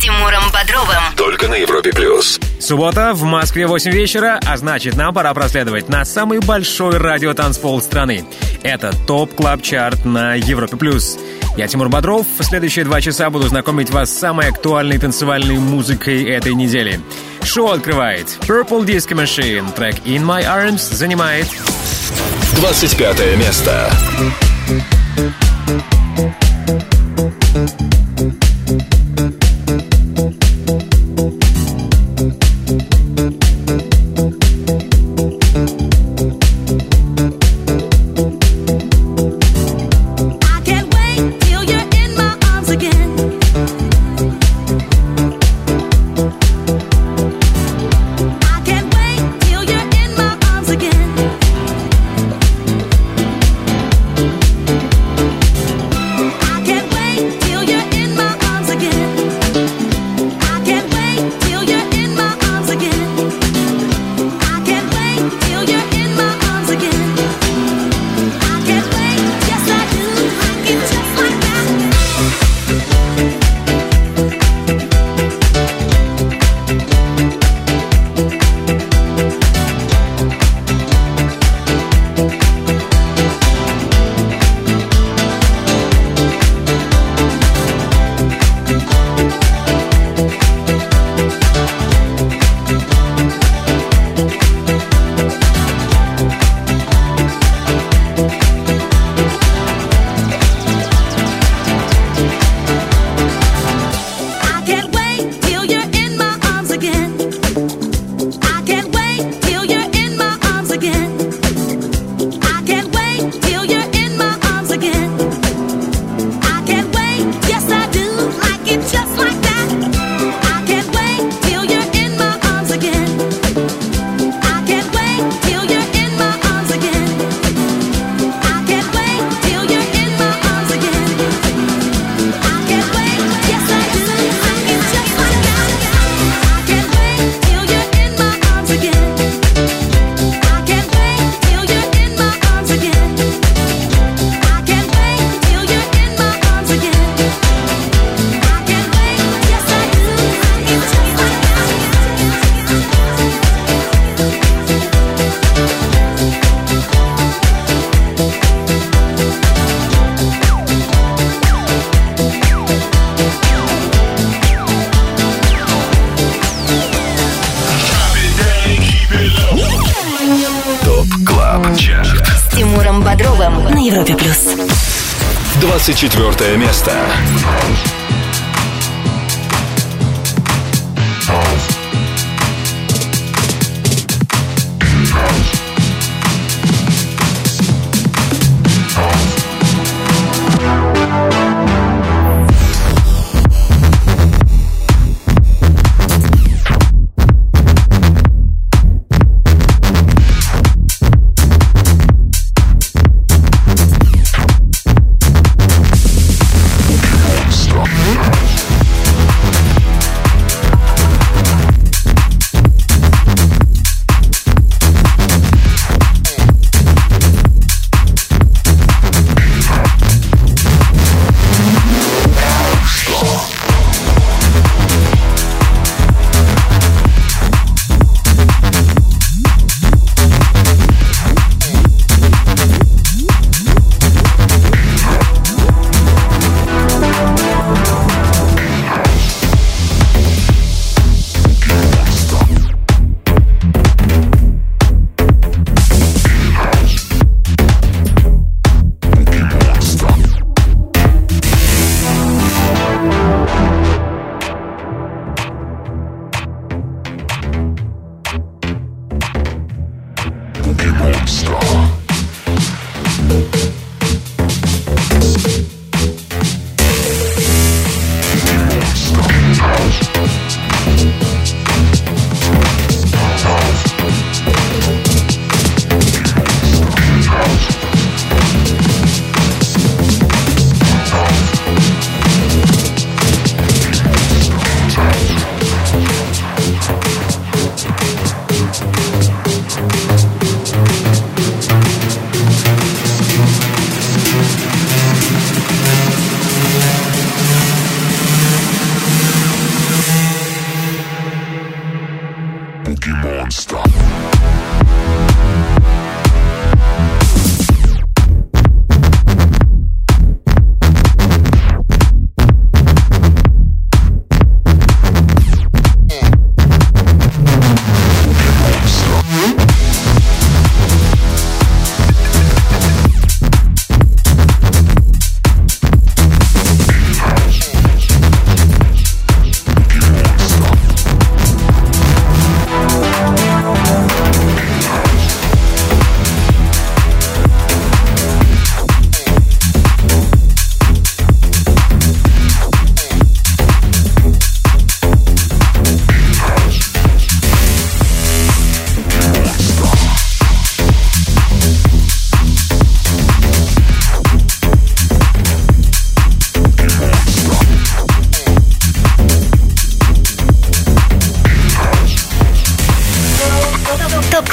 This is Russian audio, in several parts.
Тимуром Бодровым. Только на Европе плюс. Суббота в Москве 8 вечера, а значит, нам пора проследовать на самый большой радиотанцпол страны. Это топ клаб чарт на Европе плюс. Я Тимур Бодров. В следующие два часа буду знакомить вас с самой актуальной танцевальной музыкой этой недели. Шоу открывает Purple Disco Machine. Трек In My Arms занимает 25 место. Thank you. Европе плюс. 24 место.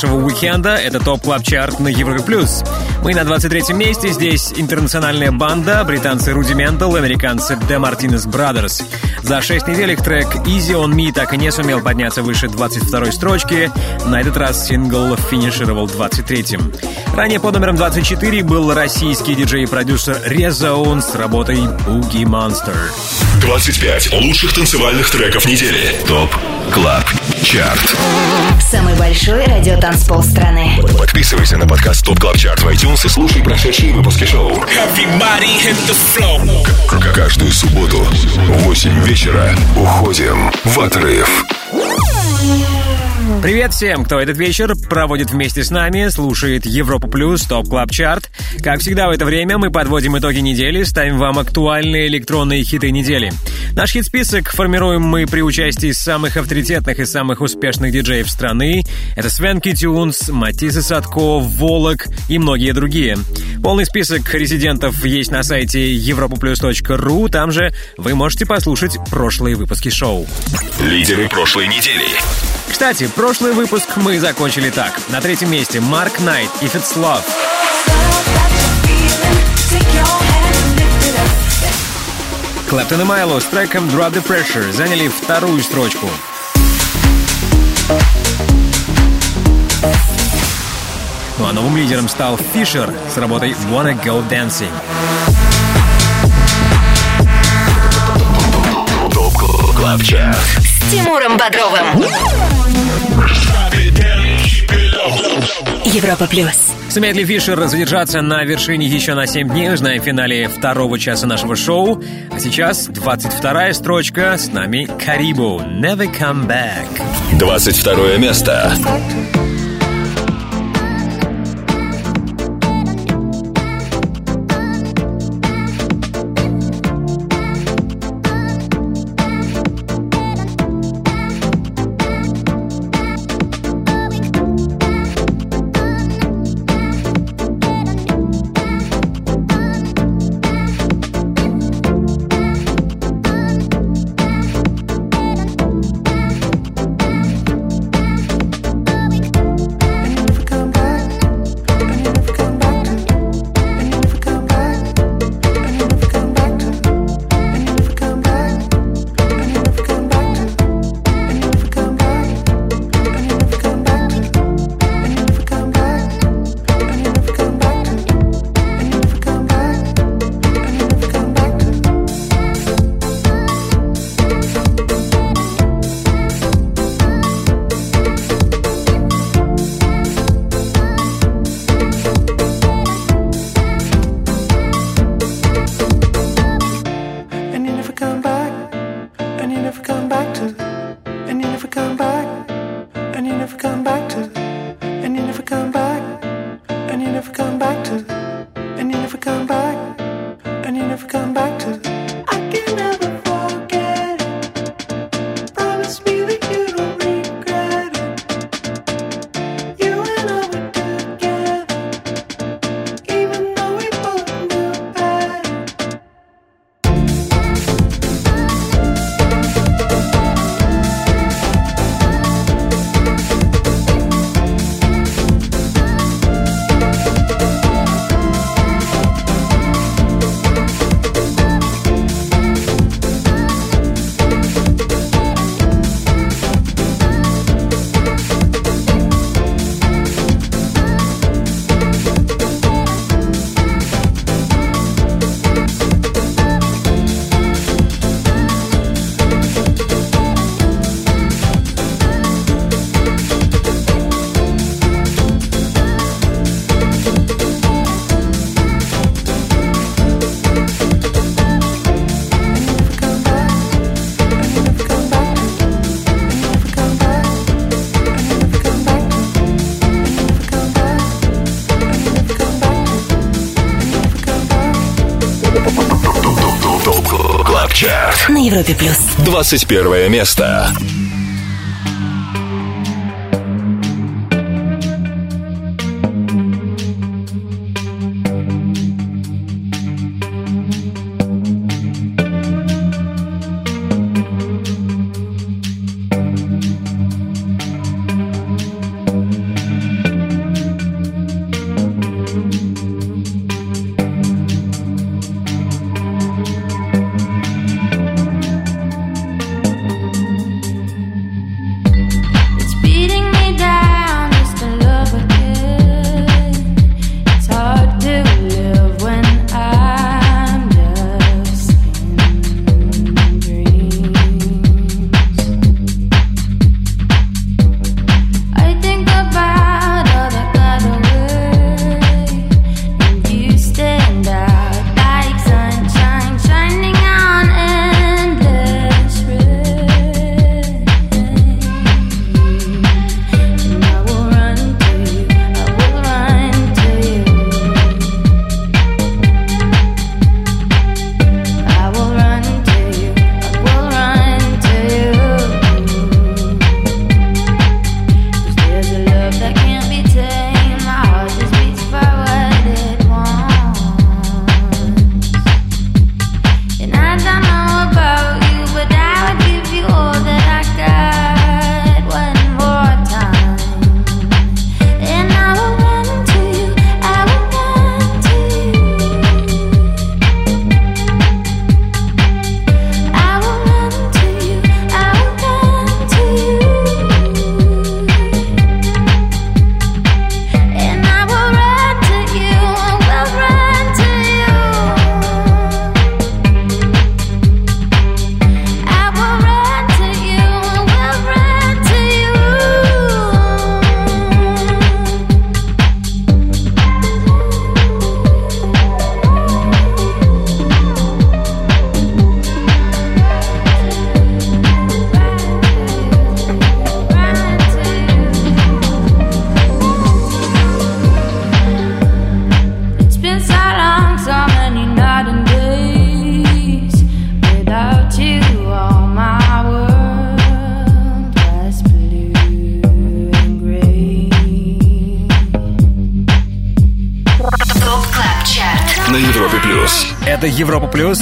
Вашего уикенда — это Top Club Chart на Европе Плюс. Мы на 23-м месте. Здесь интернациональная банда, британцы Rudimental, американцы The Martinez Brothers. За 6 недель их трек Easy on Me так и не сумел подняться выше 22-й строчки. На этот раз сингл финишировал 23-м. Ранее под номером 24 был российский диджей и продюсер Резаун с работой Boogie Monster. 25 лучших танцевальных треков недели. ТОП Club Chart. Самый большой радиотанцпол страны. Подписывайся на подкаст Top Club Chart в iTunes и слушай прошедшие выпуски шоу. Everybody hit the Каждую субботу в 8 вечера уходим в отрыв. Привет всем, кто этот вечер проводит вместе с нами, слушает Европу Плюс, Top Club Chart. Как всегда в это время мы подводим итоги недели, ставим вам актуальные электронные хиты недели. Наш хит-список формируем мы при участии самых авторитетных и самых успешных диджеев страны. Это Свенки Тюнс, Матисса Садко, Волок и многие другие. Полный список резидентов есть на сайте europoplus.ru, там же вы можете послушать прошлые выпуски шоу. Лидеры прошлой недели. Кстати, прошлый выпуск мы закончили так. На третьем месте Марк Найт и It's Love. Клэптон и Майло с треком Drop the Pressure заняли вторую строчку. Ну а новым лидером стал Фишер с работой Wanna Go Dancing. С Тимуром Бодровым. Европа плюс. Сумеет ли Фишер задержаться на вершине еще на 7 дней, узнаем в финале второго часа нашего шоу. А сейчас 22-я строчка. С нами Карибу. Never come back. 22 место. место. 21 место.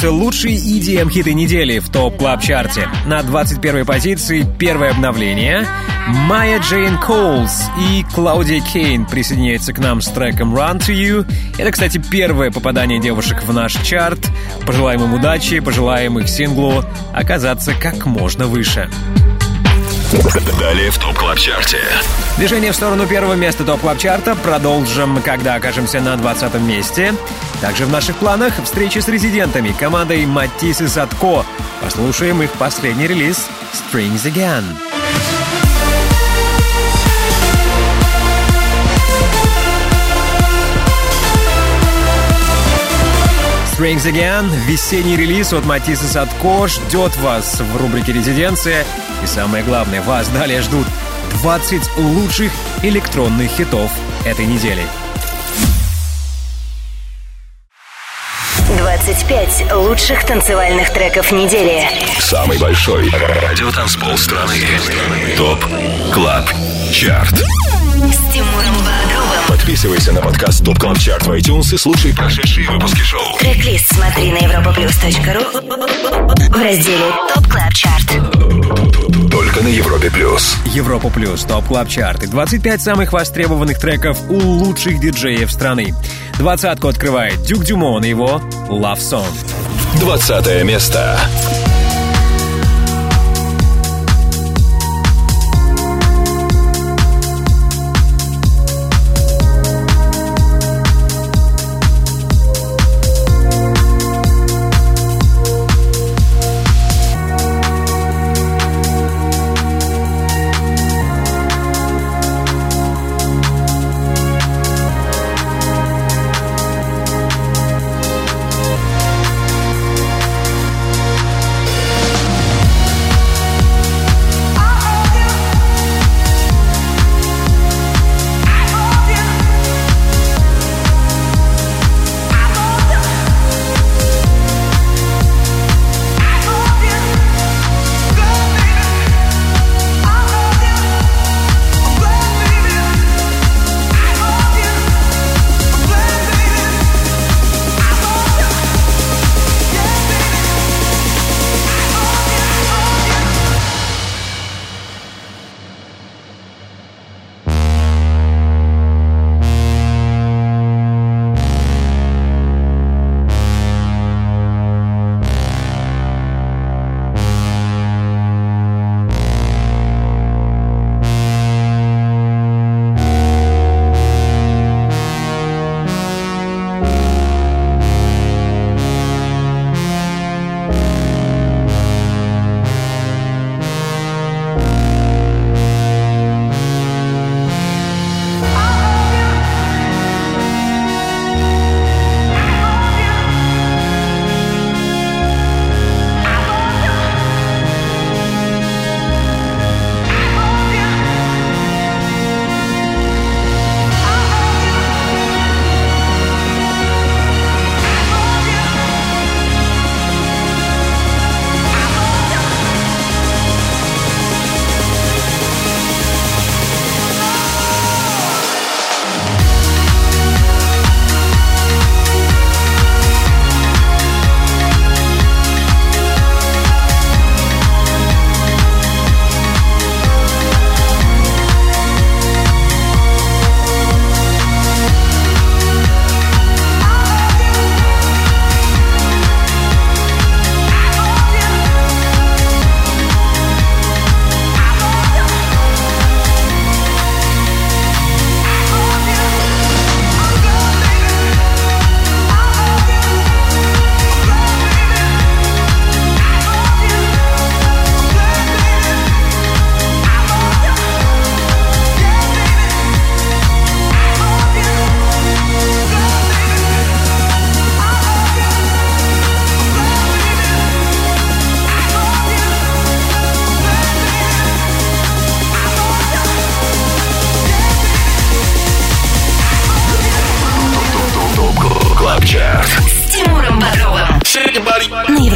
Плюс, лучшие EDM-хиты недели в Top Club Chart е На 21-й позиции первое обновление. Maya Jane Coles и Claudia Kane присоединяются к нам с треком Run to You. Это, кстати, первое попадание девушек в наш чарт. Пожелаем им удачи, пожелаем их синглу оказаться как можно выше. Далее в Top Club Chart е. Движение в сторону первого места Top Club Chart а продолжим, когда окажемся на 20 месте. Также в наших планах встречи с резидентами командой Матис и Садко. Послушаем их последний релиз Strings Again. Strings Again, весенний релиз от Матисса Садко ждет вас в рубрике «Резиденция». И самое главное, вас далее ждут 20 лучших электронных хитов этой недели. 25 лучших танцевальных треков недели. Самый большой радиотанцпол страны. Top Club Chart. С Тимуром Бодровым. Подписывайся на подкаст Top Club Chart в iTunes и слушай прошедшие выпуски шоу. Трек-лист смотри на europaplus.ru в разделе Top Club Chart. Только на Европе Плюс. Европа Плюс, Top Club Chart и 25 самых востребованных треков у лучших диджеев страны. Двадцатку открывает Duke Dumont и его Love Song. 20 место.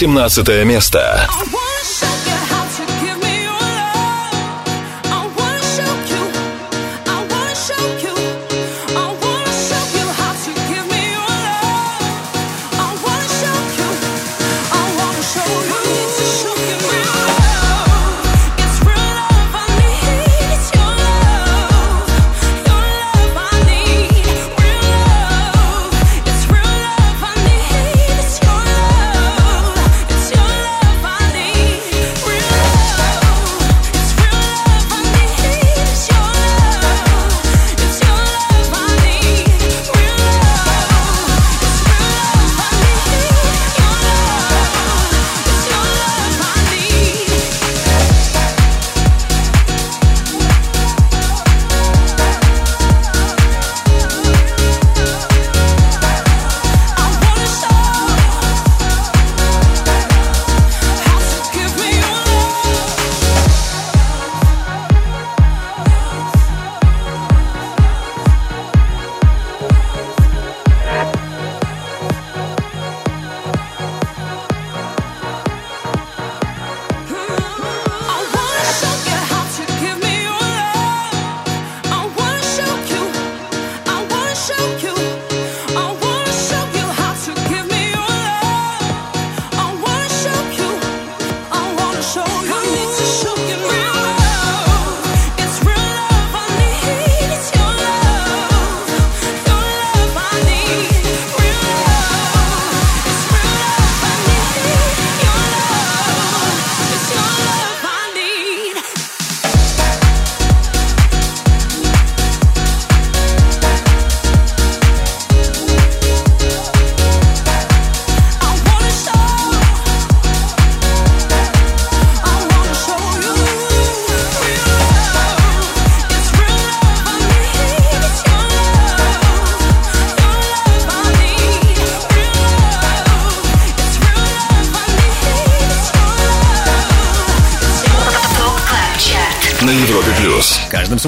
18 место.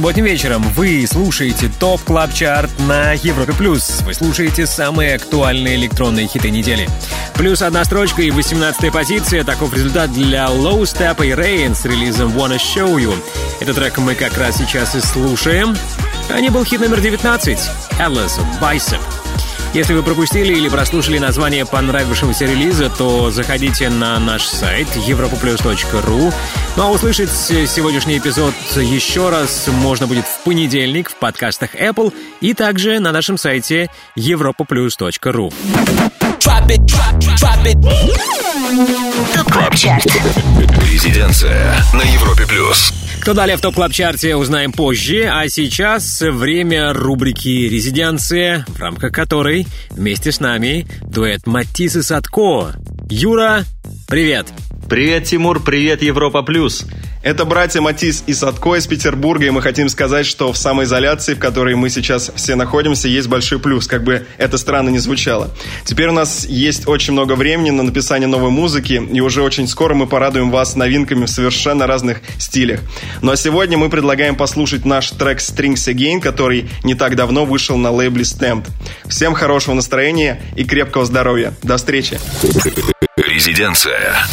Субботним вечером вы слушаете Top Club Chart на Европе Плюс. Вы слушаете самые актуальные электронные хиты недели. Плюс одна строчка и 18 позиция. Таков результат для Low Steppa и Reigns с релизом Wanna Show You. Этот трек мы как раз сейчас и слушаем. А это был хит номер 19. Atlas Bicep. Если вы пропустили или прослушали название понравившегося релиза, то заходите на наш сайт europaplus.ru. Ну а услышать сегодняшний эпизод еще раз можно будет в понедельник в подкастах Apple и также на нашем сайте europoplus.ru. Drop it, drop, drop it. ТОП КЛАБ ЧАРТ Резиденция на Европе плюс. Кто далее в топ клаб чарте узнаем позже, а сейчас время рубрики «Резиденция», в рамках которой вместе с нами дуэт Матис и Садко. Юра, привет! Привет, Тимур, привет, Европа Плюс. Это братья Матис и Садко из Петербурга, и мы хотим сказать, что в самоизоляции, в которой мы сейчас все находимся, есть большой плюс, как бы это странно не звучало. Теперь у нас есть очень много времени на написание новой музыки, и уже очень скоро мы порадуем вас новинками в совершенно разных стилях. Ну а сегодня мы предлагаем послушать наш трек Strings Again, который не так давно вышел на лейбле Stamped. Всем хорошего настроения и крепкого здоровья. До встречи! Резиденция.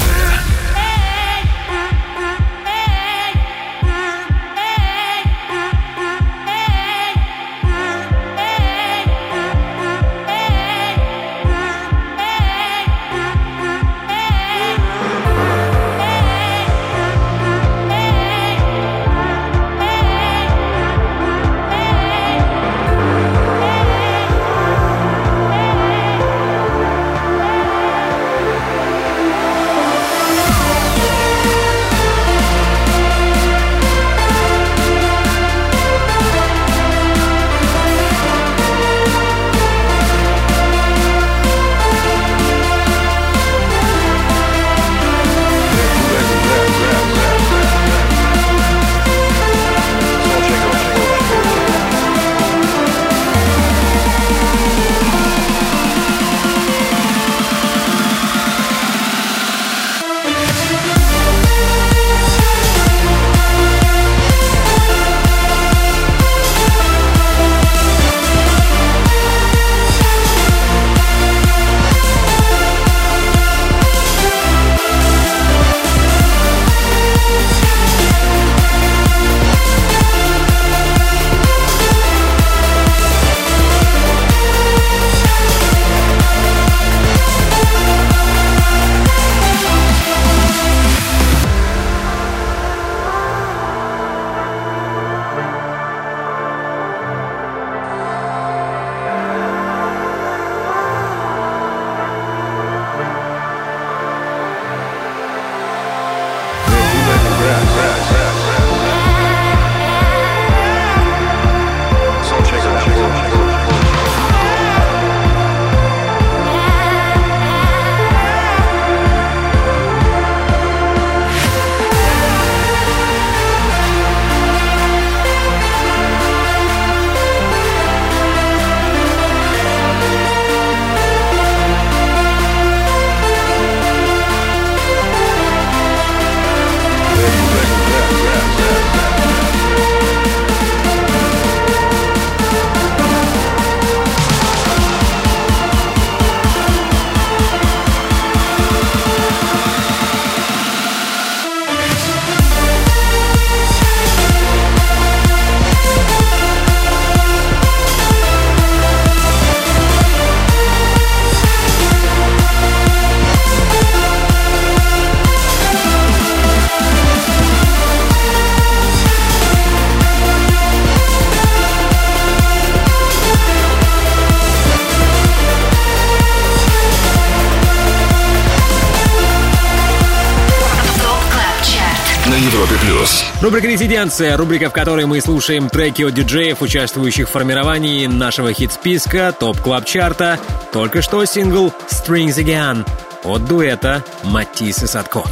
Рубрика «Резиденция», рубрика, в которой мы слушаем треки от диджеев, участвующих в формировании нашего хит-списка, Top Club Chart а. Только что сингл «Strings Again» от дуэта Матис и Садко.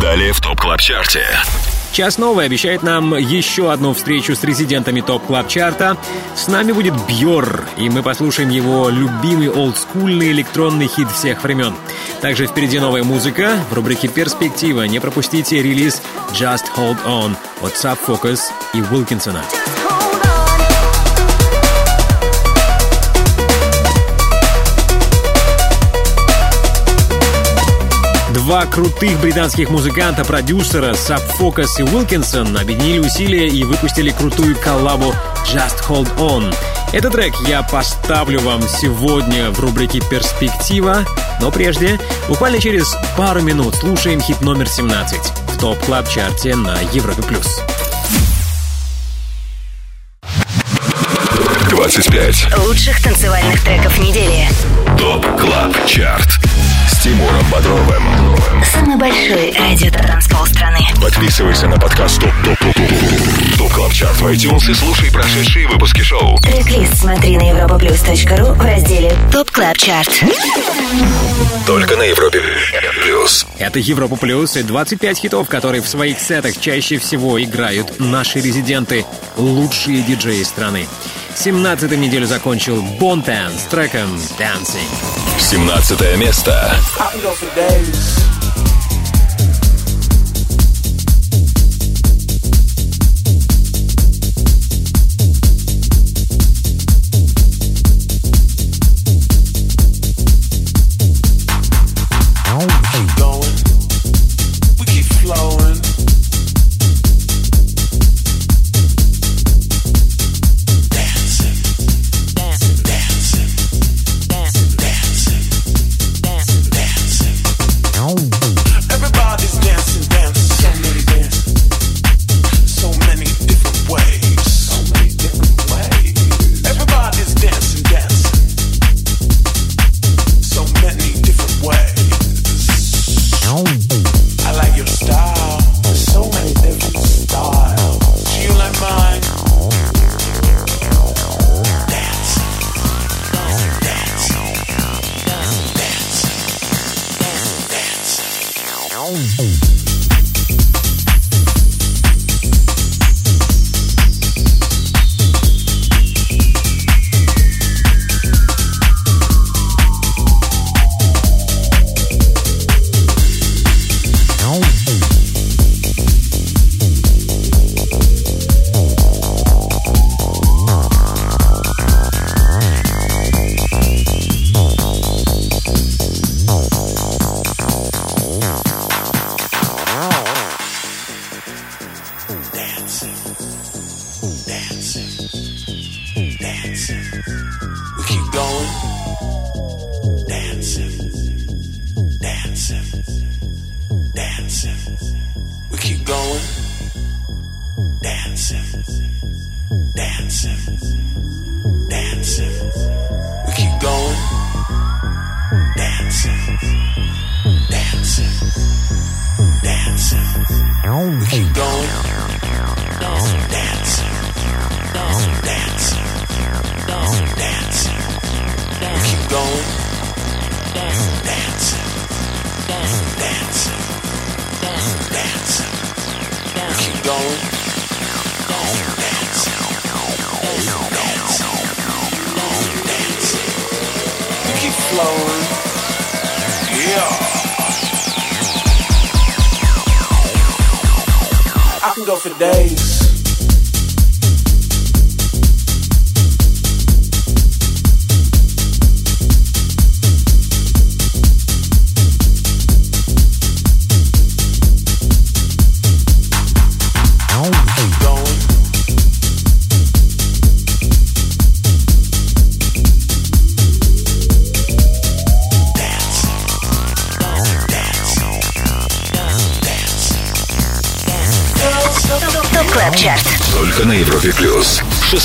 Далее в Top Club Chart е. Час новый обещает нам еще одну встречу с резидентами Top Club Chart а. С нами будет Бьор, и мы послушаем его любимый олдскульный электронный хит всех времен. Также впереди новая музыка. В рубрике «Перспектива» не пропустите релиз «Just Hold On» от Sub Focus и Уилкинсона. Два крутых британских музыканта-продюсера Focus и Wilkinson объединили усилия и выпустили крутую коллабу Just Hold On. Этот трек я поставлю вам сегодня в рубрике «Перспектива», но прежде, буквально через пару минут слушаем хит номер 17 в Top Club Chart е на Европе Плюс. 25. Лучших танцевальных треков недели. Top Club Chart. Тимуром Бодровым. Самый большой радиотанцпол страны. Подписывайся на подкаст Top Top Top Top Top Club Chart в iTunes и слушай прошедшие выпуски шоу. Трек-лист смотри на europaplus.ru в разделе Top Club Chart. Только на Европе Плюс. Это Европа Плюс и 25 хитов, которые в своих сетах чаще всего играют наши резиденты, лучшие диджеи страны. 17 неделю закончил Бонтан с треком Dancing. 17 место. Thank you.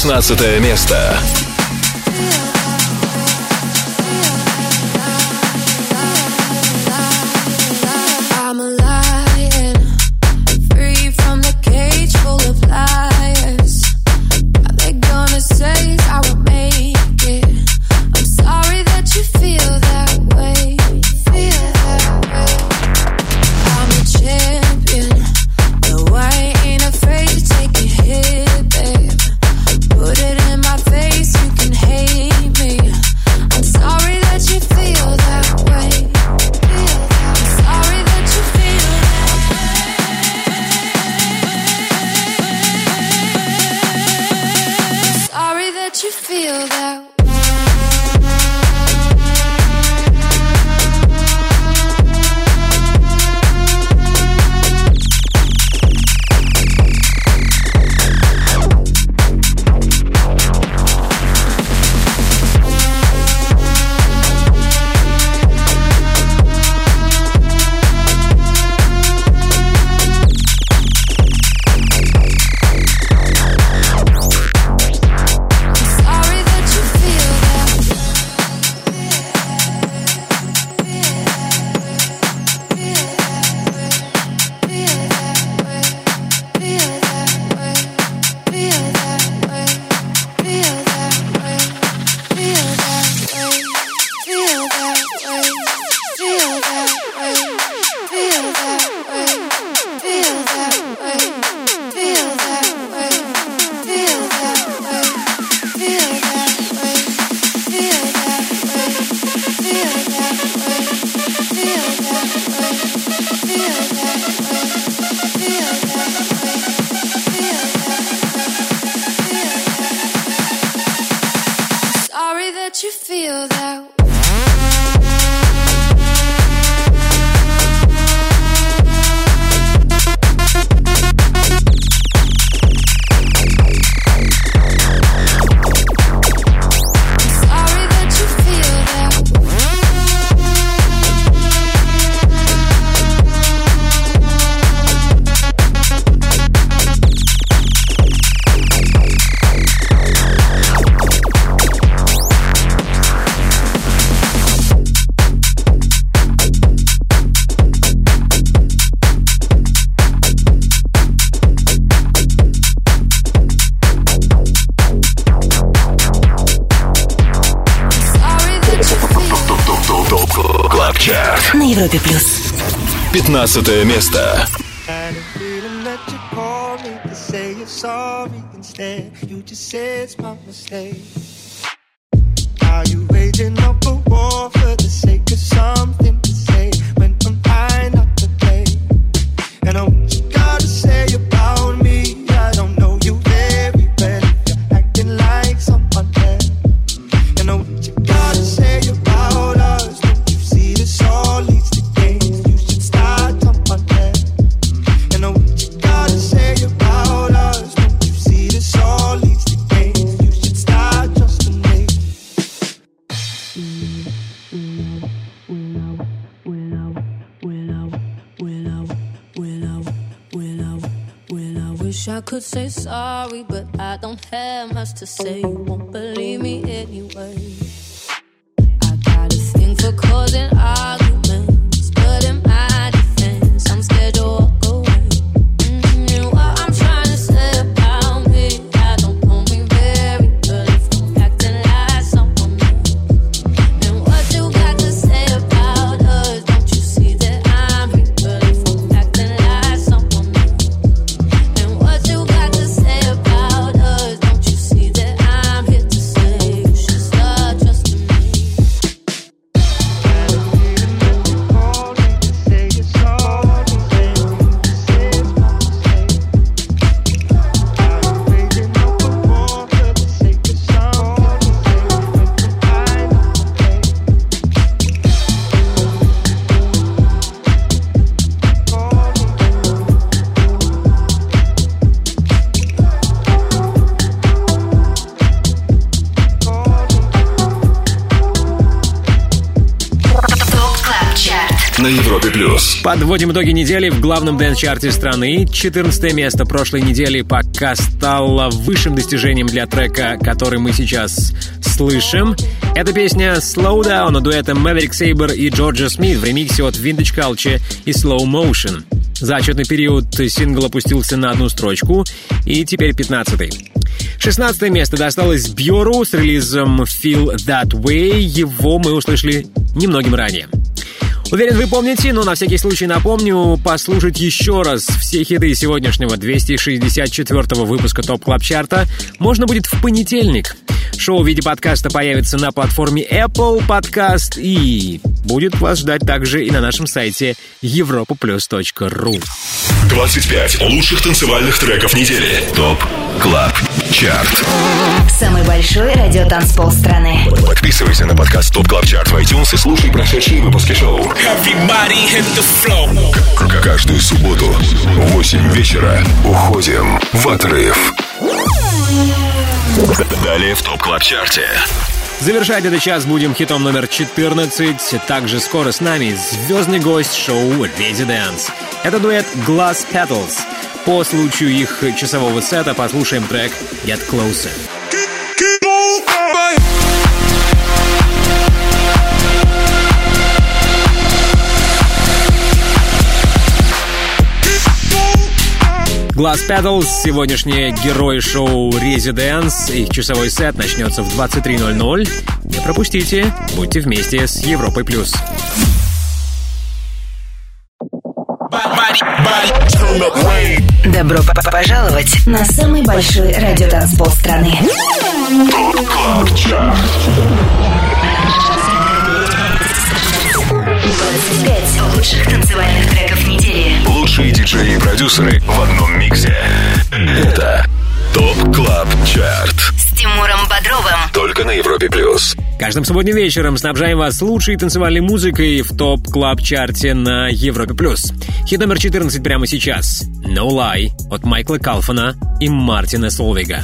16 место. 15 место. Европе плюс. Подводим итоги недели в главном dance -чарте страны. 14 место прошлой недели пока стало высшим достижением для трека, который мы сейчас слышим. Это песня Slow Down дуэта Maverick Saber и Jorja Smith в ремиксе от Vintage Culture и Slow Motion. За отчетный период сингл опустился на одну строчку, и теперь 15-й. 16 место досталось Бьору с релизом Feel That Way. Его мы услышали немногим ранее. Уверен, вы помните, но на всякий случай напомню послушать еще раз все хиты сегодняшнего 264 выпуска Top Club Chart а можно будет в понедельник. Шоу в виде подкаста появится на платформе Apple Podcast и будет вас ждать также и на нашем сайте europaplus.ru 25 лучших танцевальных треков недели. Top Club Chart. Самый большой радиотанцпол страны. Подписывайся на подкаст Top Club Chart в iTunes и слушай прошедшие выпуски шоу. Everybody hit the floor. К- Каждую субботу в 8 вечера уходим в отрыв. Далее в Top Club Chart е. Завершать этот час будем хитом номер 14. Также скоро с нами звездный гость шоу Residence. Это дуэт Glass Petals. По случаю их часового сета послушаем трек Get Closer. Glass Pedals, сегодняшние герои шоу Residence. Их часовой сет начнется в 23.00. Не пропустите, будьте вместе с Европой+. плюс. Добро пожаловать на самый большой радиотанцпол страны. 25 лучших танцевальных треков недели. Лучшие диджеи и продюсеры в одном миксе. Это Top Club Chart. С Тимуром Бодровым. Только на Европе Плюс. Каждым субботним вечером снабжаем вас лучшей танцевальной музыкой в Top Club Chart е на Европе Плюс. Хит номер 14 прямо сейчас. No Lie от Майкла Калфана и Мартина Солвига.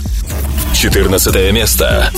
14 место.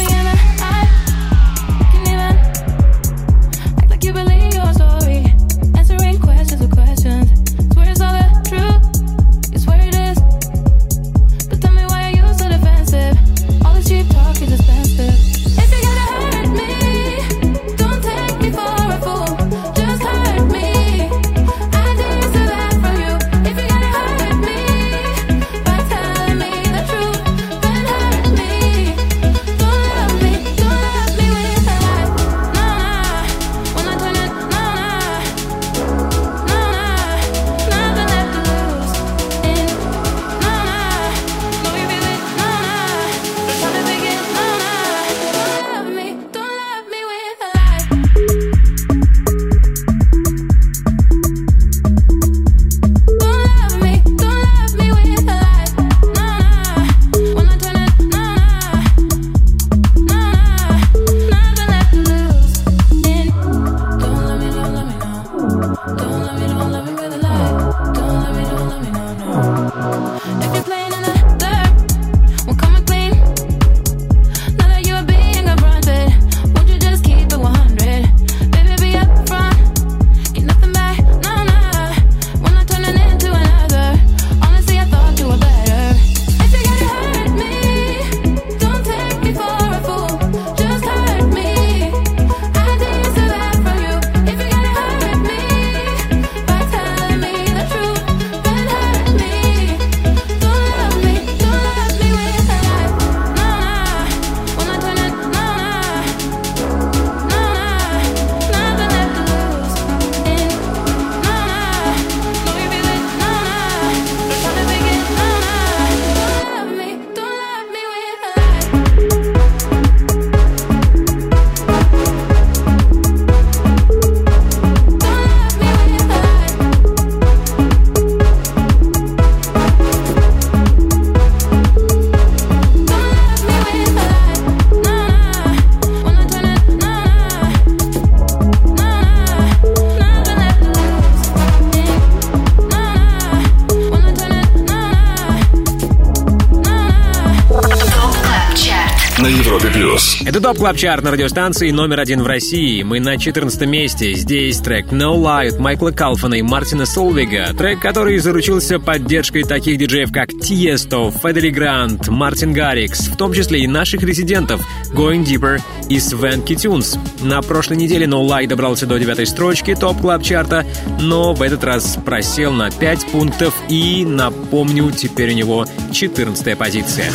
Топ клаб чарт на радиостанции номер один в России. Мы на 14 месте. Здесь трек No от Майкла Калфана и Мартина Солвига. Трек, который заручился поддержкой таких диджеев, как Тиесто, Федери Грант, Мартин Гаррикс, в том числе и наших резидентов Going Deeper и Свенки Тюнс. На прошлой неделе No Lie добрался до девятой строчки топ клаб чарта, но в этот раз просел на 5 пунктов и, напомню, теперь у него 14 позиция.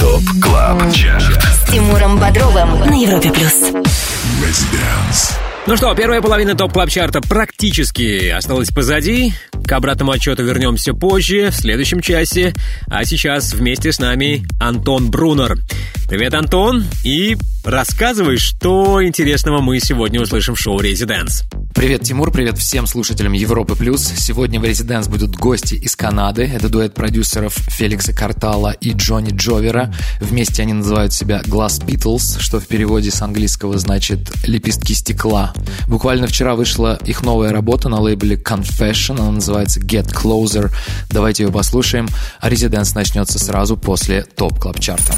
Top Club Chart. С Тимуром Бодровым на Европе Плюс. Residence. Ну что, первая половина Top Club Chart а практически осталась позади. К обратному отсчету вернемся позже, в следующем часе. А сейчас вместе с нами Антон Брунер. Привет, Антон, и рассказывай, что интересного мы сегодня услышим в шоу «Residence». Привет, Тимур, привет всем слушателям Европы+. плюс. Сегодня в «Резиденс» будут гости из Канады. Это дуэт продюсеров Феликса Картала и Джонни Джовера. Вместе они называют себя Glass Beatles, что в переводе с английского значит «лепестки стекла». Буквально вчера вышла их новая работа на лейбле Confession. Она называется Get Closer. Давайте ее послушаем. А «Резиденс» начнется сразу после топ клаб чарта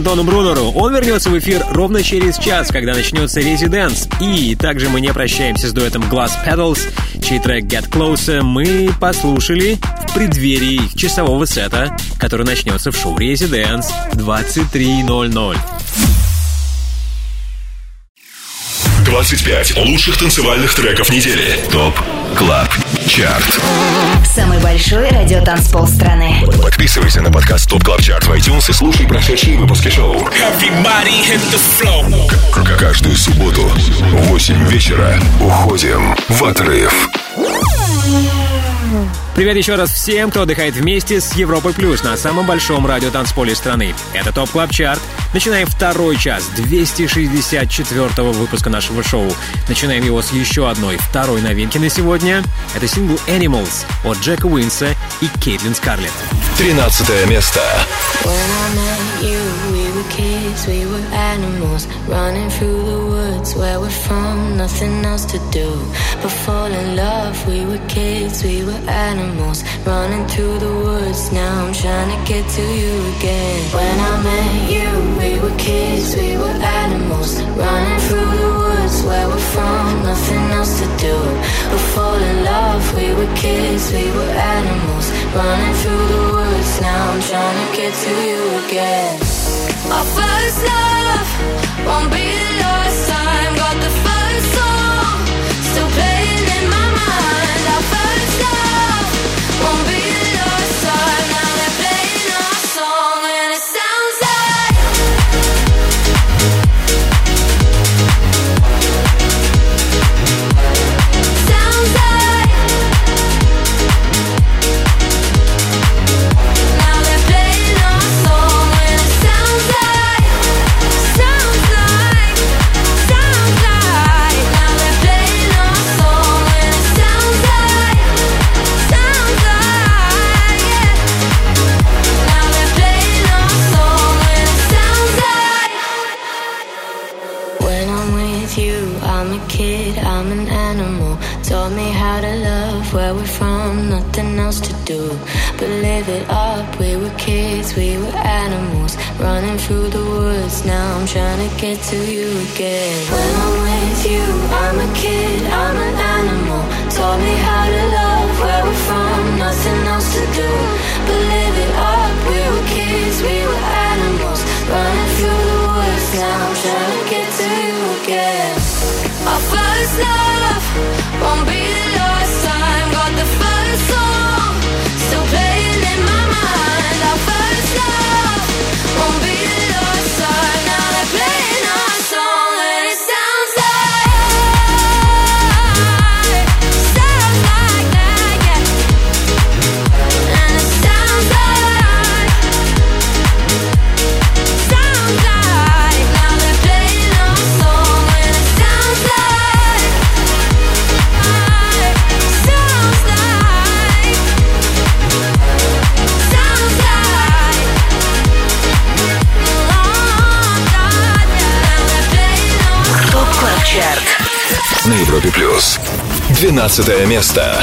Антону Брунеру. Он вернется в эфир ровно через час, когда начнется Резиденс. И также мы не прощаемся с дуэтом Glass Pedals, чей трек Get Closer мы послушали в преддверии часового сета, который начнется в шоу Резиденс 23.00. 25 лучших танцевальных треков недели. ТОП КЛАБ ЧАРТ Самый большой радиотанцпол страны. Подписывайся на подкаст Top Club Chart в iTunes и слушай прошедшие выпуски шоу. Everybody hit the floor. К- Каждую субботу в 8 вечера уходим в отрыв. Привет еще раз всем, кто отдыхает вместе с Европой Плюс на самом большом радиотанцполе страны. Это Top Club Chart. Начинаем второй час 264 выпуска нашего шоу. Начинаем его с еще одной, второй новинки на сегодня. Это сингл Animals от Джека Уинса и Кейтлин Скарлетт. 13 место. When I met you, were kids, we were animals, running through the woods where we're from, nothing else to do but fall in love. We were kids, we were animals, running through the woods. Now I'm trying to get to you again. When I met you, we were kids, we were animals, running through the woods where we're from, nothing else to do but fall in love. We were kids, we were animals, running through the woods. Now I'm trying to get to you again. Our first love won't be the last time. Got the do. But live it up, we were kids, we were animals. Running through the woods, now I'm trying to get to you again. When I'm with you, I'm a kid, I'm an animal. Taught me how to love, where we're from, nothing else to do. But live it up, we were kids, we were animals. Running through the woods, now I'm trying to get to you again. Our first love. Европе плюс. 12 место.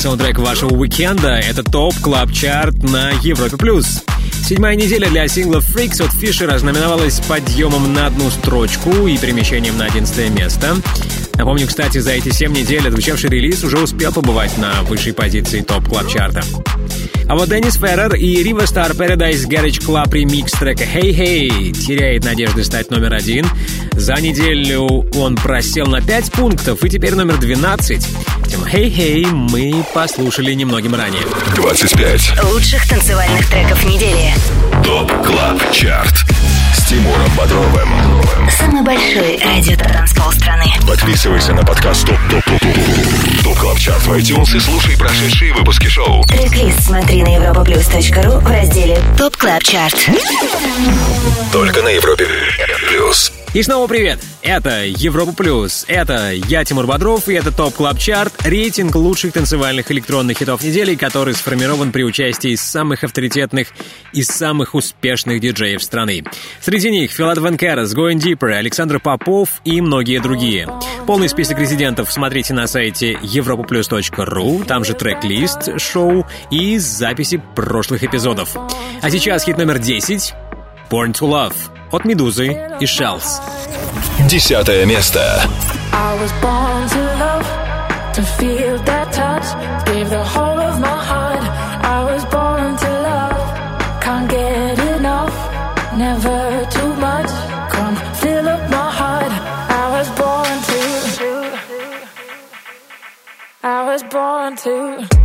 Саундтрек вашего уикенда — это Top Club Chart на Европе Плюс. Седьмая неделя для сингла Freaks от Фишера ознаменовалась подъемом на одну строчку и перемещением на одиннадцатое место. Напомню, кстати, за эти семь недель отзвучавший релиз уже успел побывать на высшей позиции Top Club Chart а. А вот Деннис Феррер и Riva Starr Paradise Garage Club ремикс трека «Hey Hey» теряет надежды стать номер один. За неделю он просел на 5 пунктов и теперь номер 12. Трек «Hey Hey» мы послушали немногим ранее. 25. Лучших танцевальных треков недели. Top Club Chart. С Тимуром Бодровым. Самый большой радиотанцпол страны. Подписывайся на подкаст Top Top Top Top Top Club Chart в iTunes и слушай прошедшие выпуски шоу. Трек-лист смотри на europaplus.ru в разделе Top Club Chart. Только на Европе плюс. И снова привет! Это Европа Плюс, это я, Тимур Бодров, и это Top Club Chart, рейтинг лучших танцевальных электронных хитов недели, который сформирован при участии самых авторитетных и самых успешных диджеев страны. Среди них Филат Ванкерас, Going Deeper, Александр Попов и многие другие. Полный список резидентов смотрите на сайте europaplus.ru, там же трек-лист шоу и записи прошлых эпизодов. А сейчас хит номер 10 Born to Love от Медузы и Shells. Десятое место. I was born to love, to feel that touch, gave the whole of my heart. I was born to love, can't get enough, never too much. Come fill up my heart. I was born to, I was born to.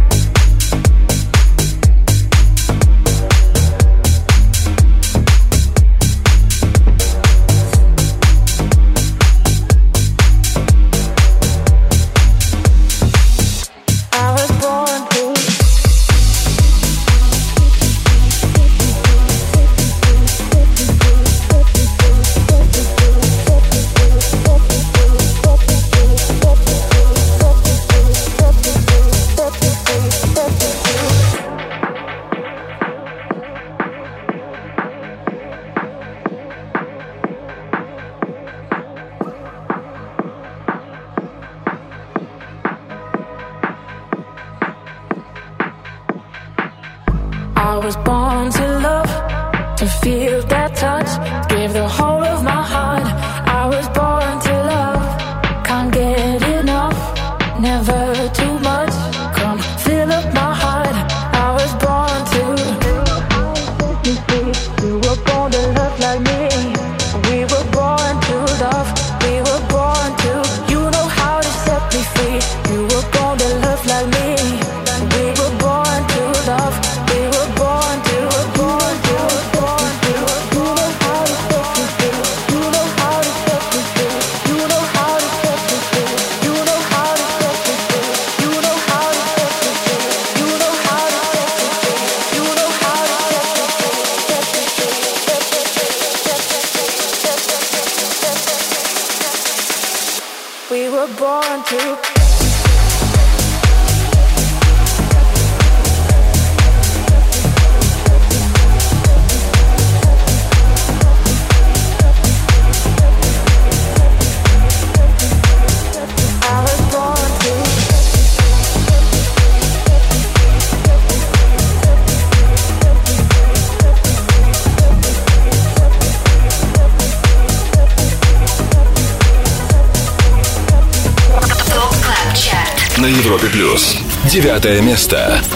Место.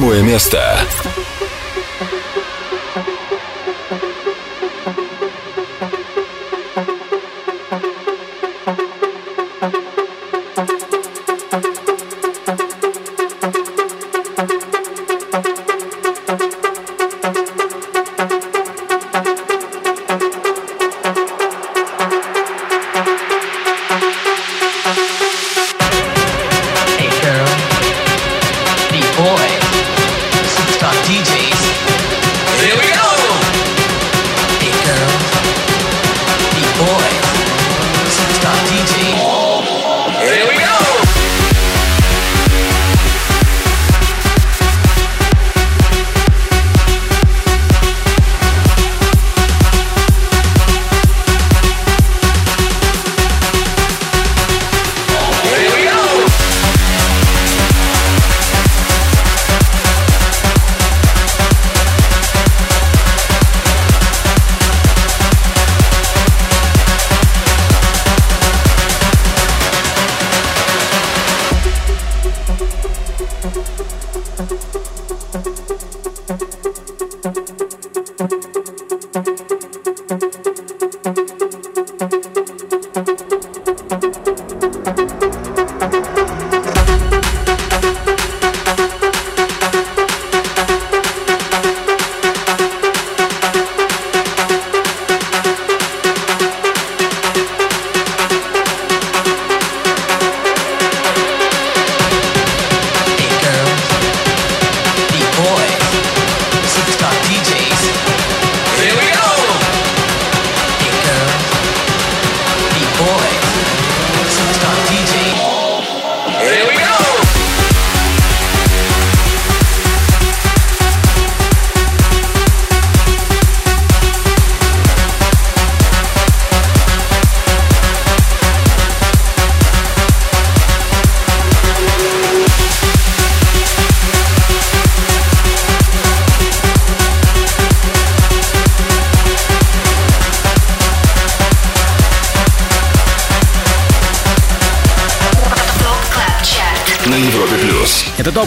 Восьмое место.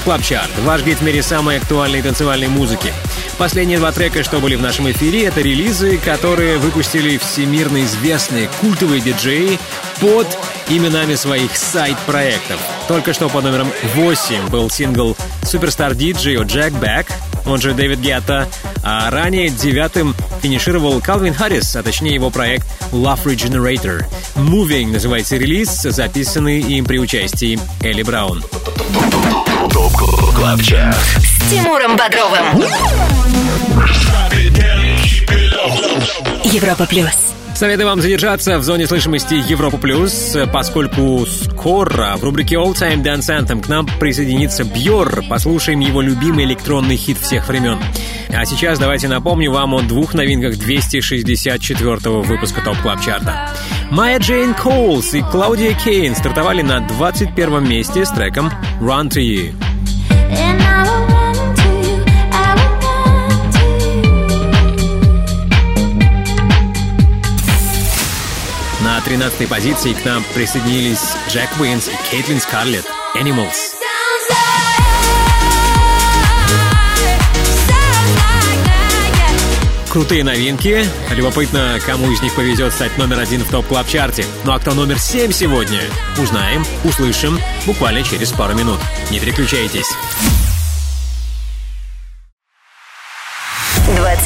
Club Chart, ваш гид в мире самой актуальной танцевальной музыки. Последние два трека, что были в нашем эфире, это релизы, которые выпустили всемирно известные культовые диджеи под именами своих side-проектов. Только что под номером 8 был сингл Superstar DJ от Jack Back, он же Дэвид Гетта, а ранее девятым финишировал Калвин Харрис, а точнее его проект Love Regenerator. Moving называется релиз, записанный им при участии Элли Браун. Top Club Chart. С Тимуром Бодровым. Европа плюс. Советую вам задержаться в зоне слышимости Европа Плюс, поскольку скоро в рубрике All Time Dance Anthem к нам присоединится BYOR. Послушаем его любимый электронный хит всех времен. А сейчас давайте напомню вам о двух новинках 264-го выпуска Top Club Chart а. Майя Джейн Коулс и Клаудия Кейн стартовали на 21 месте с треком Run to You. На 13 позиции к нам присоединились Джек Уинс и Кейтлин Скарлетт «Animals». Крутые новинки. Любопытно, кому из них повезет стать номер один в Top Club Chart е Ну а кто номер семь сегодня? Узнаем, услышим буквально через пару минут. Не переключайтесь.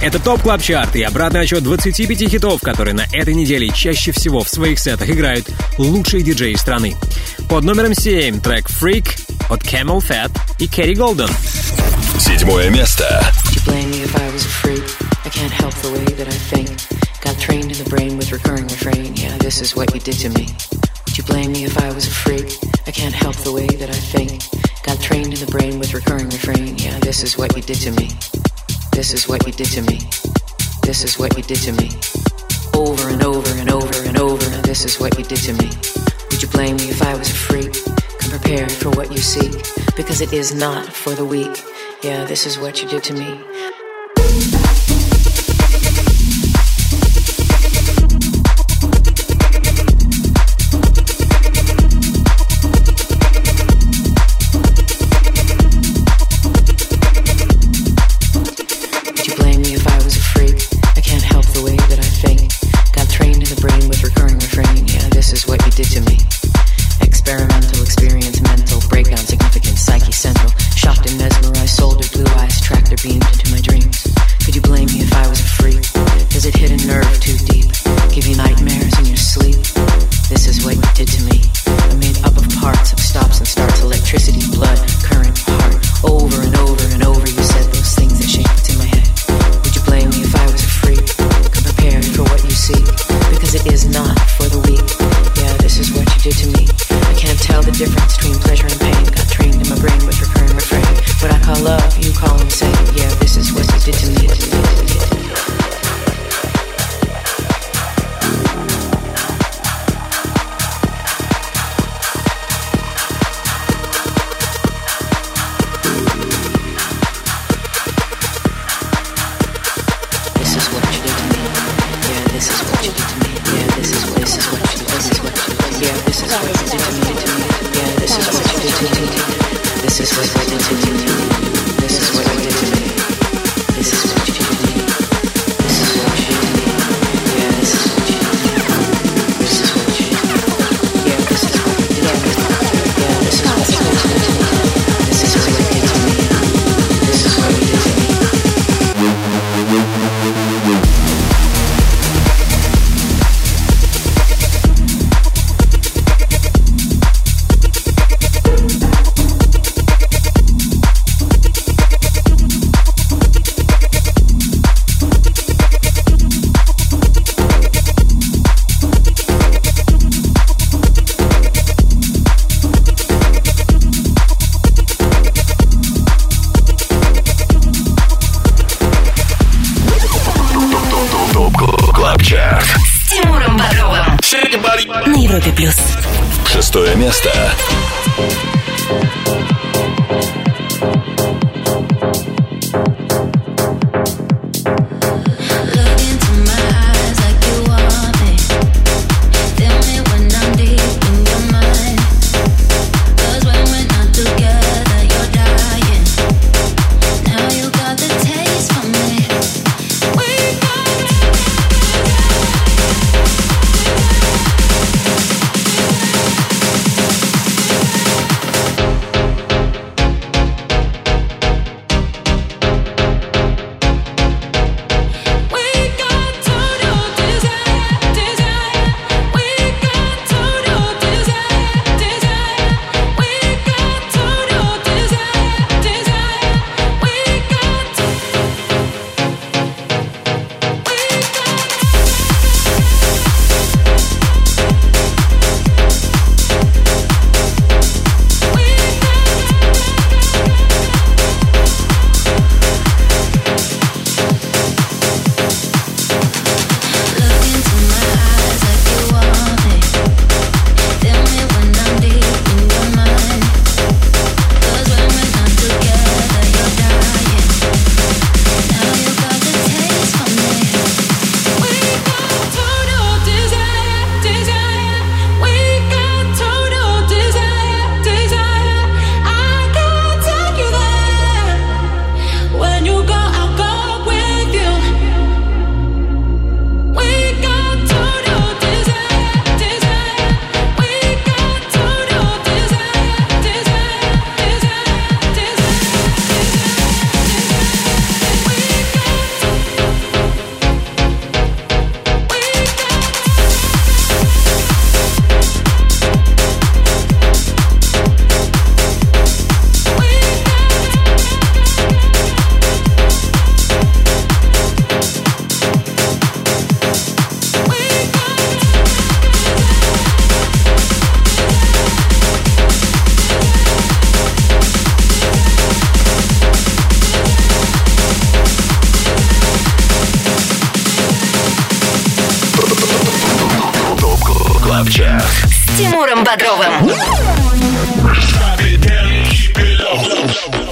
Это Top Club Chart и обратный отсчет 25 хитов, которые на этой неделе чаще всего в своих сетах играют лучшие диджеи страны. Под номером 7 трек «Freak» от CamelPhat и Керри Голден. Седьмое место. Got trained in the brain with recurring refrain. Yeah, this is what you did to me. Would you blame me if I was a freak? I can't help the way that I think. Got trained in the brain with recurring refrain. Yeah, this is what you did to me. This is what you did to me. This is what you did to me. Over and over and over and over, and this is what you did to me. Would you blame me if I was a freak? Come prepared for what you seek, because it is not for the weak. Yeah, this is what you did to me.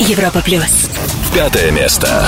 Европа плюс. Пятое место.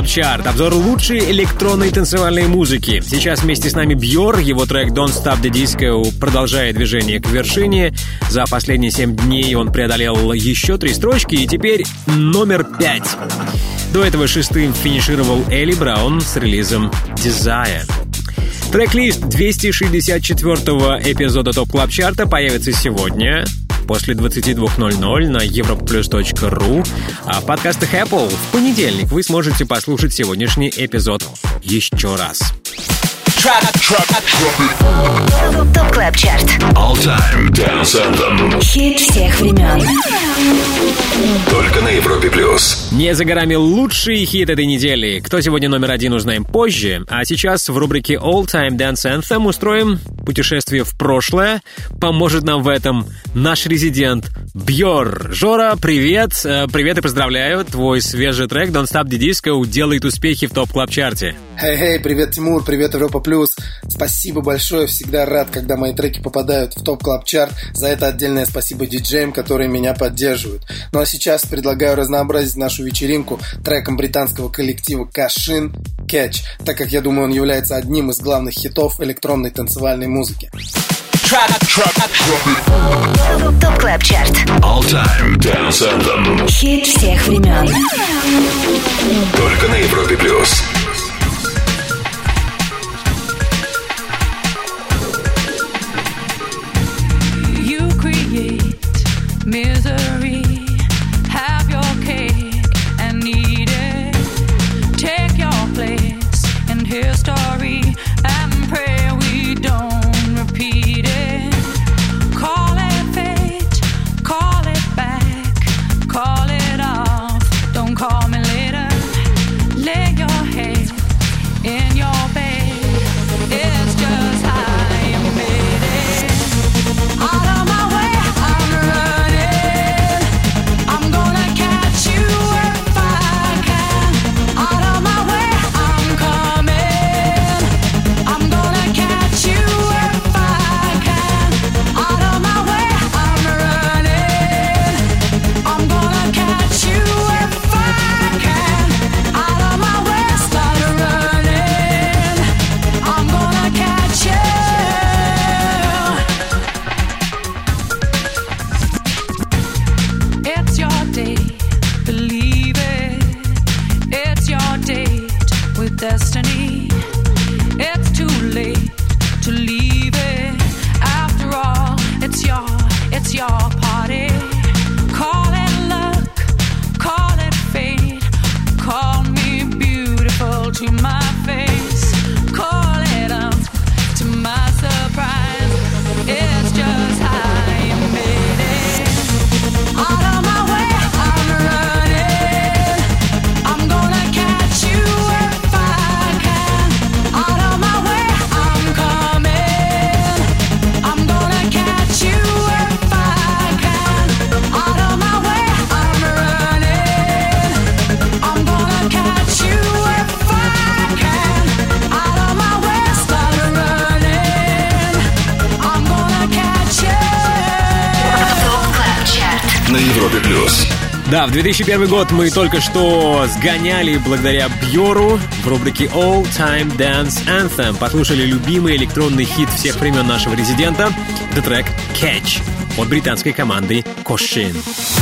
Club Chart. Обзор лучшей электронной танцевальной музыки. Сейчас вместе с нами BYOR. Его трек Don't Stop the Disco продолжает движение к вершине. За последние 7 дней он преодолел еще три строчки и теперь номер 5. До этого шестым финишировал Элли Браун с релизом Desire. Трек-лист 264-го эпизода Top Club Chart а появится сегодня после 22.00 на europaplus.ru, а в подкастах Apple в понедельник вы сможете послушать сегодняшний эпизод еще раз. Top Club Chart. All Time Dance Anthem. Хит всех времен. Только на Европе плюс. Не за горами лучший хит этой недели. Кто сегодня номер один, узнаем позже. А сейчас в рубрике All Time Dance Anthem устроим путешествие в прошлое. Поможет нам в этом наш резидент Бьор. Жора, привет. Э, Привет и поздравляю. Твой свежий трек Don't Stop the Disco делает успехи в топ клаб чарте Хей-хей, привет, Тимур, привет, Европа Плюс. Спасибо большое, всегда рад, когда мои треки попадают в топ клаб чарт За это отдельное спасибо диджеям, которые меня поддерживают. Ну а сейчас предлагаю разнообразить нашу вечеринку треком британского коллектива Кашин Catch, так как я думаю, он является одним из главных хитов электронной танцевальной музыки. Top Club Chart. All Time Dance Anthem. Хит всех времен. Только на Европе плюс. Плюс. Да, в 2001 год мы только что сгоняли благодаря Бьору в рубрике All Time Dance Anthem. Послушали любимый электронный хит всех времен нашего резидента. Это трек Catch от британской команды Кошин.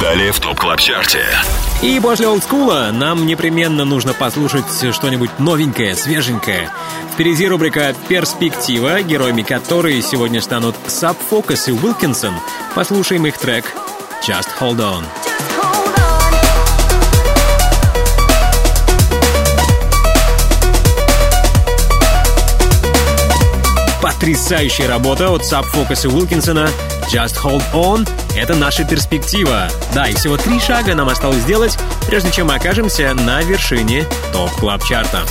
Далее в ТОП КЛАБ ЧАРТе. И после олдскула нам непременно нужно послушать что-нибудь новенькое, свеженькое. Впереди рубрика «Перспектива», героями которой сегодня станут Focus и Wilkinson. Послушаем их трек «Just Hold On». Потрясающая работа от Focus и Wilkinsona. Just Hold On — это наша перспектива. Да, и всего три шага нам осталось сделать, прежде чем мы окажемся на вершине топ клаб чарта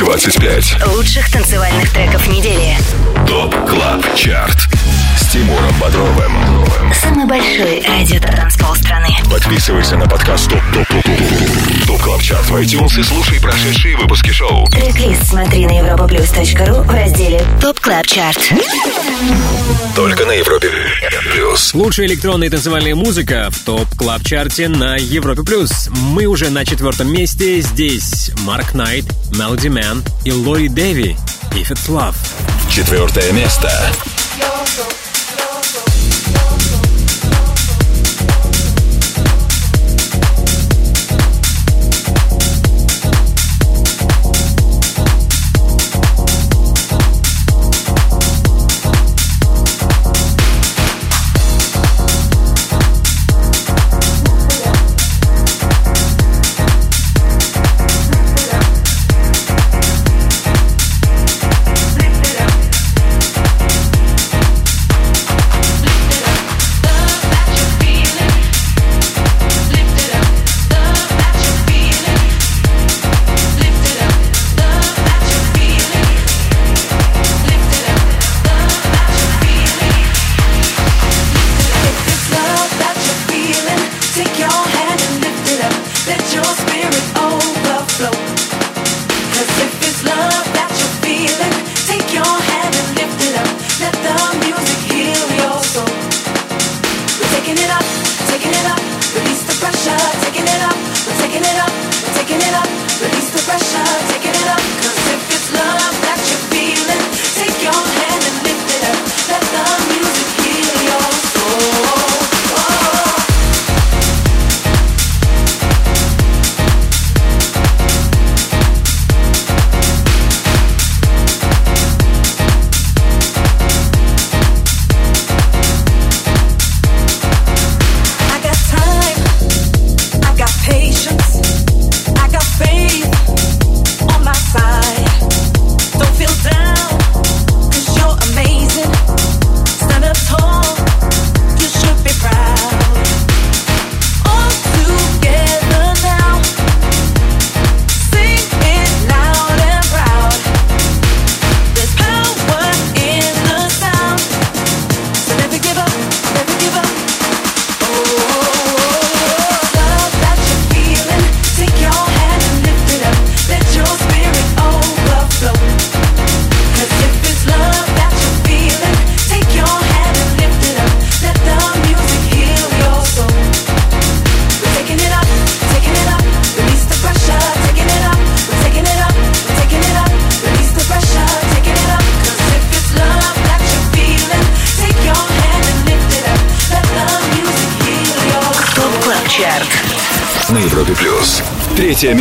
25 Лучших танцевальных треков недели. ТОП КЛАБ ЧАРТ Тимуром Бодровым. Самый большой радиотанцпол страны. Подписывайся на подкаст ТОП ТОП ТОП ТОП ТОП КЛАБ ЧАРТ в iTunes и слушай прошедшие выпуски шоу. Трек-лист смотри на europaplus.ru в разделе Top Club Chart. Только на Европе плюс. Лучшая электронная танцевальная музыка в Top Club Chart е на Европе плюс. Мы уже на четвертом месте. Здесь Mark Knight, Мелоди Мэн и Лори Дэви. If It's Love. Четвертое место. I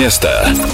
место.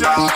ТОП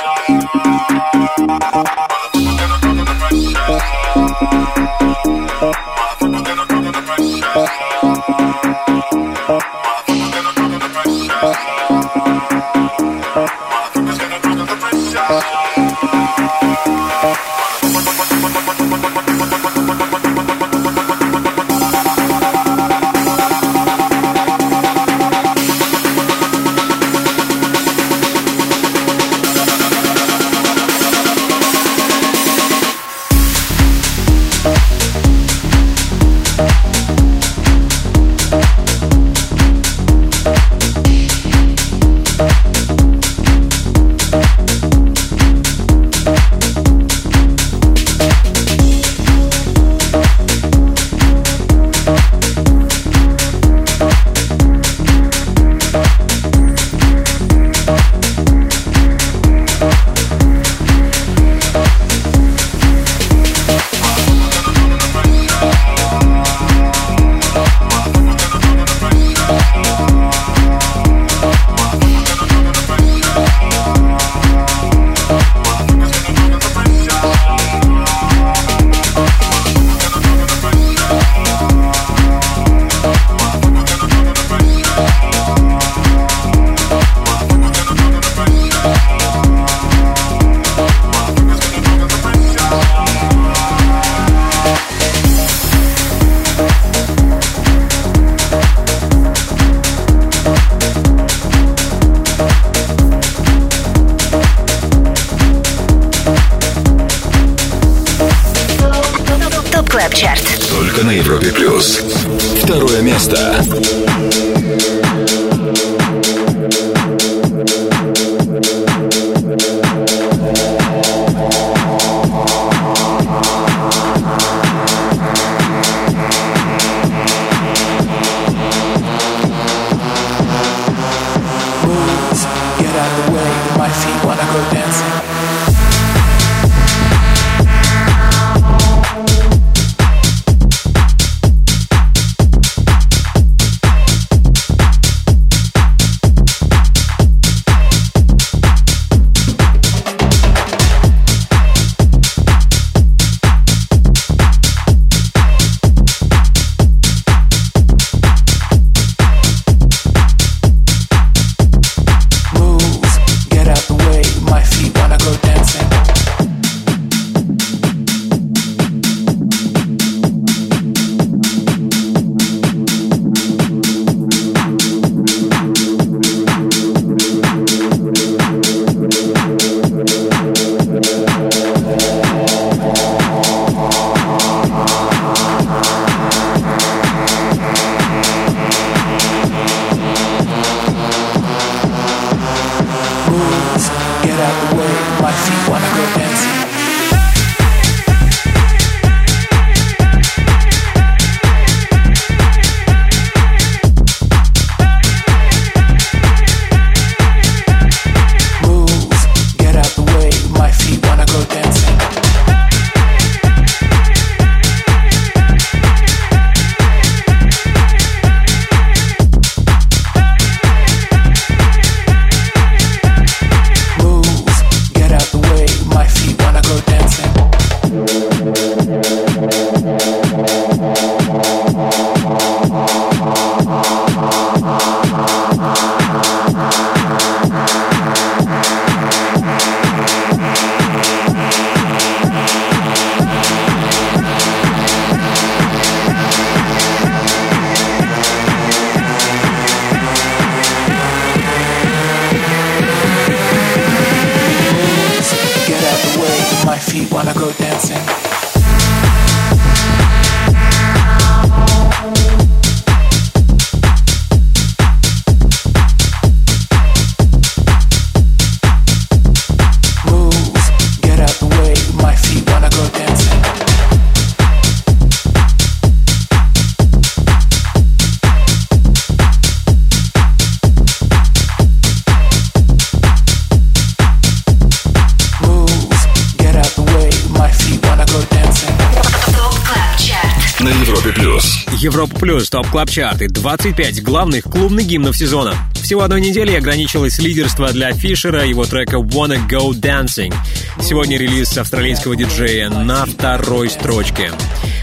Плюс, Top Club Chart и 25 главных клубных гимнов сезона. Всего одной недели ограничилось лидерство для Фишера его трека Wanna Go Dancing. Сегодня релиз австралийского диджея на второй строчке.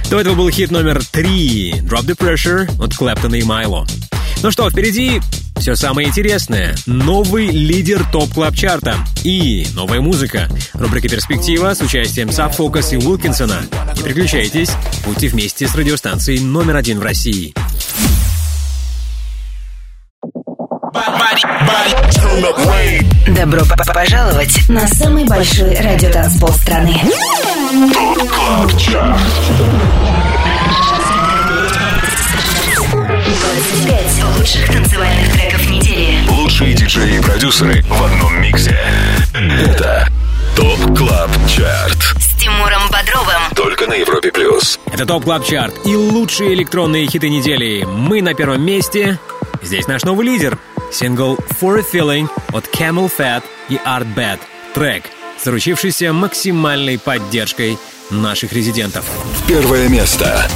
До этого был хит номер три Drop the Pressure от Клэптона и Майло. Ну что, впереди все самое интересное. Новый лидер Top Club Chart а и новая музыка. Рубрика «Перспектива» с участием Sub Focus и Уилкинсона. Не переключайтесь, будьте вместе с радиостанцией номер один в России. Добро пожаловать на самый большой радиотанцпол страны. Пять лучших танцевальных треков недели. Лучшие диджеи и продюсеры в одном миксе. Это Top Club Chart. С Тимуром Бодровым. Только на Европе Плюс. Это Top Club Chart и лучшие электронные хиты недели. Мы на первом месте. Здесь наш новый лидер. Сингл For a Feeling от CamelPhat и ARTBAT. Трек, заручившийся максимальной поддержкой наших резидентов. Первое место.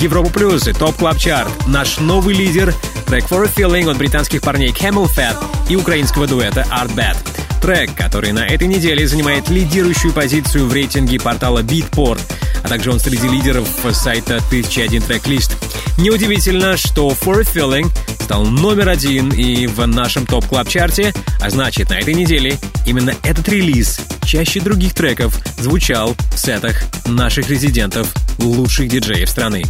Европа Плюс и Top Club Chart. Наш новый лидер трек For a Feeling от британских парней CamelPhat и украинского дуэта ARTBAT. Трек, который на этой неделе занимает лидирующую позицию в рейтинге портала Beatport, а также он среди лидеров сайта 1001 Tracklists. Неудивительно, что For a Feeling стал номер один и в нашем Top Club Chart е а значит, на этой неделе именно этот релиз чаще других треков звучал в сетах наших резидентов, лучших диджеев страны.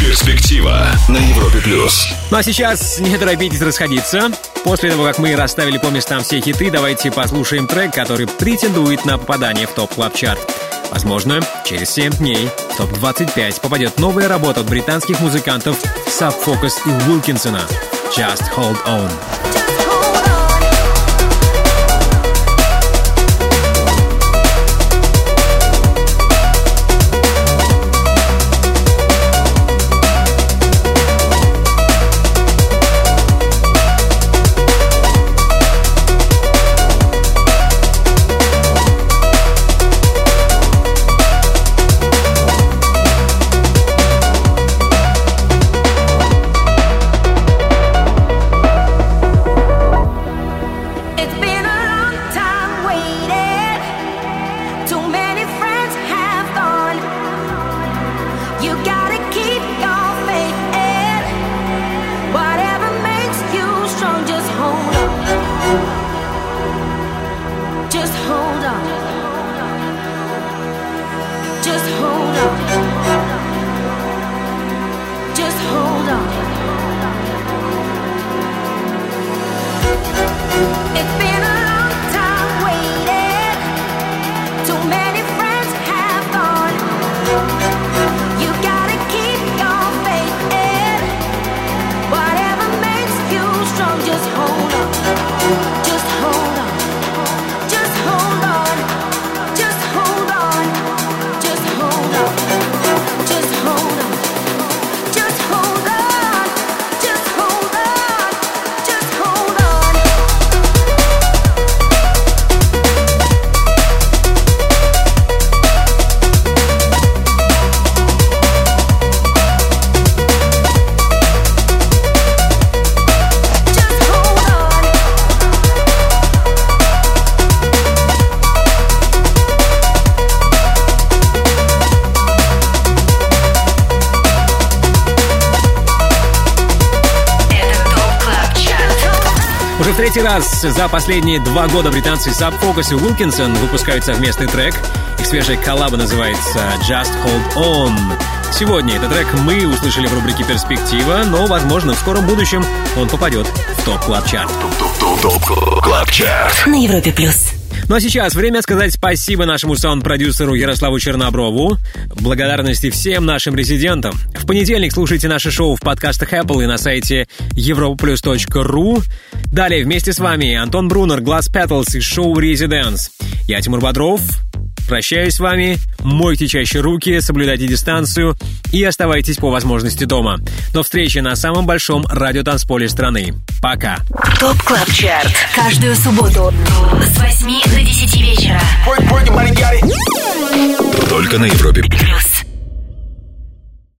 Перспектива на Европе Плюс. Ну а сейчас не торопитесь расходиться. После того, как мы расставили по местам все хиты, давайте послушаем трек, который претендует на попадание в топ клаб чарт Возможно, через 7 дней в топ-25 попадет новая работа от британских музыкантов Subfocus и Уилкинсона «Just Hold On». За последние два года британцы Sub Focus и Wilkinson выпускают совместный трек. Их свежая коллаба называется Just Hold On. Сегодня этот трек мы услышали в рубрике «Перспектива», но, возможно, в скором будущем он попадет в топ клаб чарт На Европе плюс. Ну а сейчас время сказать спасибо нашему саунд-продюсеру Ярославу Черноброву. Благодарности всем нашим резидентам. В понедельник слушайте наше шоу в подкастах Apple и на сайте europaplus.ru. Далее вместе с вами Антон Брунер, Glass Petals и шоу Residence. Я Тимур Бодров. Прощаюсь с вами. Мойте чаще руки, соблюдайте дистанцию и оставайтесь по возможности дома. До встречи на самом большом радиотанцполе страны. Пока. ТОП КЛАБ ЧАРТ. Каждую субботу с 8 до 10 вечера. Только на Европе Плюс.